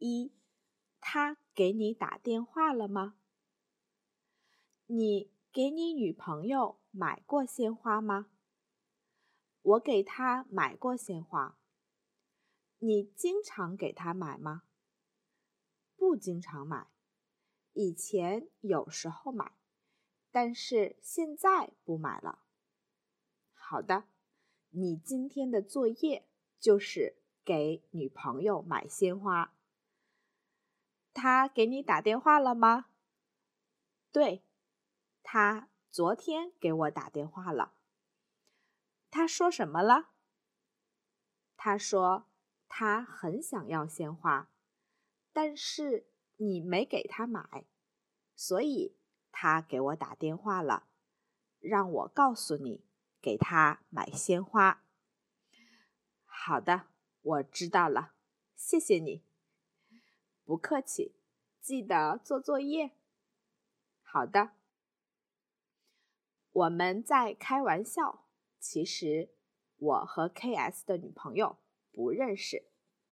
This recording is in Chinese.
一，他给你打电话了吗？你给你女朋友买过鲜花吗？我给她买过鲜花。你经常给她买吗？不经常买，以前有时候买，但是现在不买了。好的，你今天的作业就是给女朋友买鲜花。他给你打电话了吗？对，他昨天给我打电话了。他说什么了？他说他很想要鲜花，但是你没给他买，所以他给我打电话了，让我告诉你给他买鲜花。好的，我知道了，谢谢你。不客气，记得做作业。好的，我们在开玩笑。其实我和 K.S 的女朋友不认识。